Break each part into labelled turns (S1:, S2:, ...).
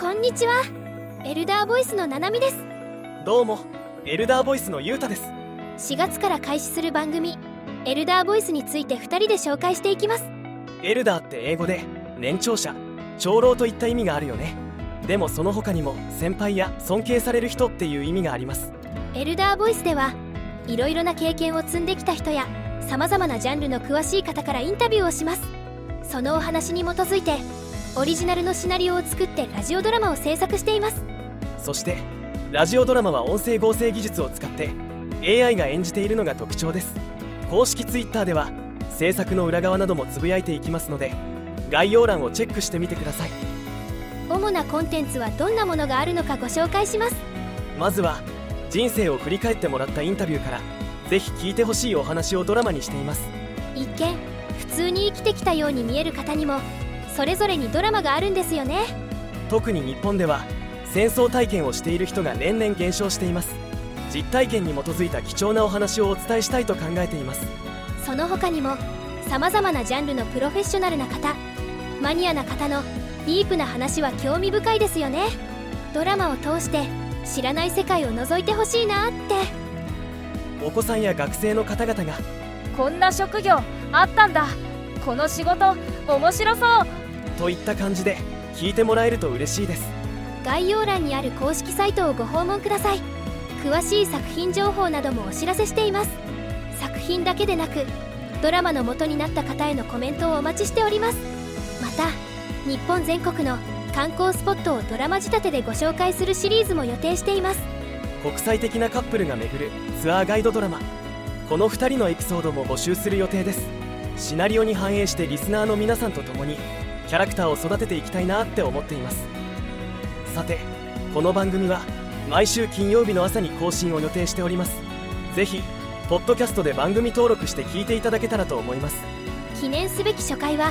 S1: こんにちは。エルダーボイスのナナミです。
S2: どうもエルダーボイスのユータです。
S1: 4月から開始する番組エルダーボイスについて2人で紹介していきます。
S2: エルダーって英語で年長者長老といった意味があるよね。でもその他にも先輩や尊敬される人っていう意味があります。
S1: エルダーボイスではいろいろな経験を積んできた人やさまざまなジャンルの詳しい方からインタビューをします。そのお話に基づいてオリジナルのシナリオを作ってラジオドラマを制作しています。
S2: そしてラジオドラマは音声合成技術を使って AI が演じているのが特徴です。公式 Twitter では制作の裏側などもつぶやいていきますので概要欄をチェックしてみてください。
S1: 主なコンテンツはどんなものがあるのかご紹介します。
S2: まずは人生を振り返ってもらったインタビューからぜひ聞いてほしいお話をドラマにしています。
S1: 一見普通に生きてきたように見える方にもそれぞれにドラマがあるんですよね。
S2: 特に日本では戦争体験をしている人が年々減少しています。実体験に基づいた貴重なお話をお伝えしたいと考えています。
S1: その他にもさまざまなジャンルのプロフェッショナルな方マニアな方のディープな話は興味深いですよね。ドラマを通して知らない世界を覗いてほしいなって。
S2: お子さんや学生の方々が
S3: こんな職業あったんだこの仕事面白そう。
S2: といった感じで聞いてもらえると嬉しいです。
S1: 概要欄にある公式サイトをご訪問ください。詳しい作品情報などもお知らせしています。作品だけでなくドラマの元になった方へのコメントをお待ちしております。また日本全国の観光スポットをドラマ仕立てでご紹介するシリーズも予定しています。
S2: 国際的なカップルが巡るツアーガイドドラマ。この2人のエピソードも募集する予定ですシナリオに反映してリスナーの皆さんと共にキャラクターを育てていきたいなって思っています。さてこの番組は毎週金曜日の朝に更新を予定しております。ぜひポッドキャストで番組登録して聞いていただけたらと思います。
S1: 記念すべき初回は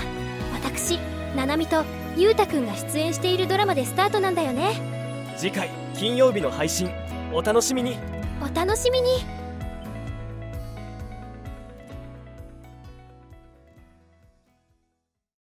S1: 私ななみとゆうたくんが出演しているドラマでスタートなんだよね。
S2: 次回金曜日の配信お楽しみに。
S1: お楽しみに